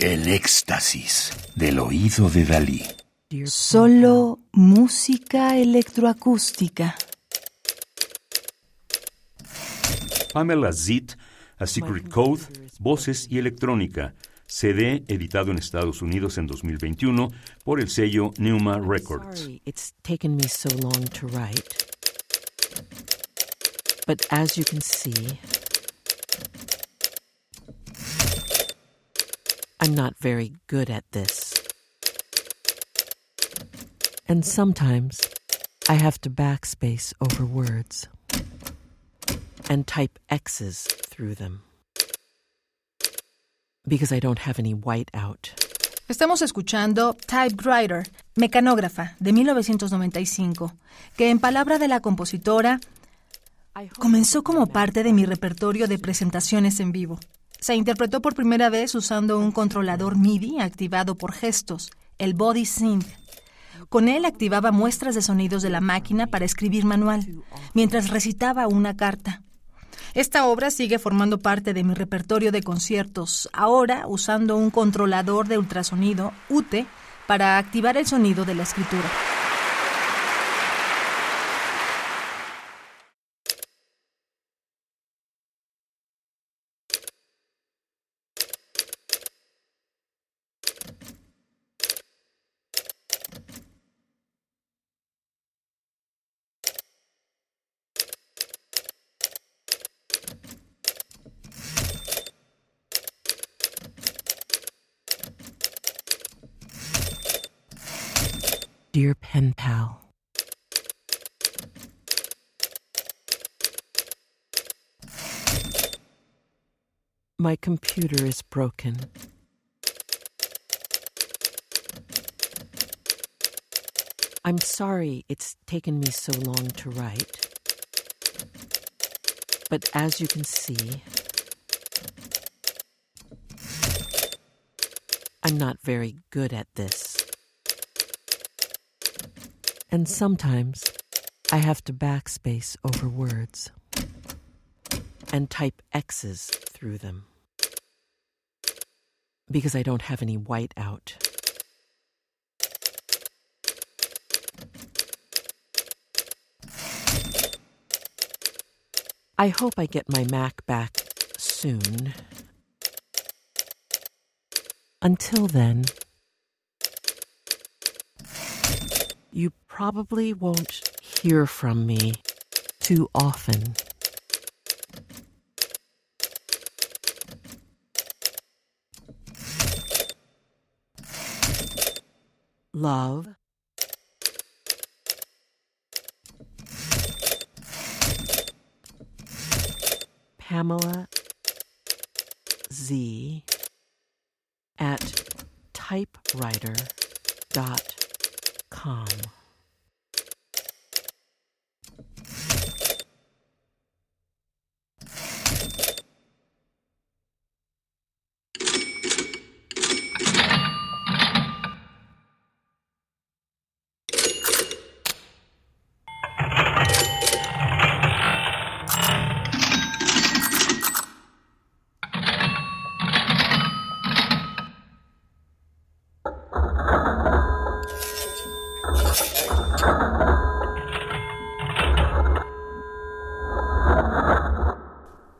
El éxtasis del oído de Dalí. Solo música electroacústica. Pamela Zit, A Secret Code, Voces y Electrónica, CD editado en Estados Unidos en 2021 por el sello Neuma Records. Sorry it's taken me so long to write. But as you can see, I'm not very good at this. And sometimes I have to backspace over words and type X's through them because I don't have any whiteout. Estamos escuchando Typewriter, Mecanógrafa, de 1995, que en palabra de la compositora comenzó como parte de mi repertorio de presentaciones en vivo. Se interpretó por primera vez usando un controlador MIDI activado por gestos, el Body Synth. Con él activaba muestras de sonidos de la máquina para escribir manual, mientras recitaba una carta. Esta obra sigue formando parte de mi repertorio de conciertos, ahora usando un controlador de ultrasonido, UTE, para activar el sonido de la escritura. Dear pen pal, my computer is broken. I'm sorry it's taken me so long to write. But as you can see, I'm not very good at this. And sometimes I have to backspace over words and type X's through them because I don't have any whiteout. I hope I get my Mac back soon. Until then, you probably won't hear from me too often. Love. Pamela Z at typewriter.com.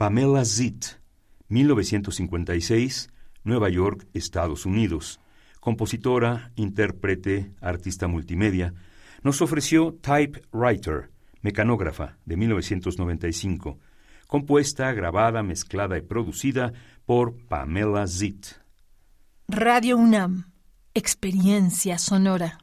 Pamela Zit, 1956, Nueva York, Estados Unidos. Compositora, intérprete, artista multimedia, nos ofreció Typewriter, Mecanógrafa, de 1995, compuesta, grabada, mezclada y producida por Pamela Zit. Radio UNAM, experiencia sonora.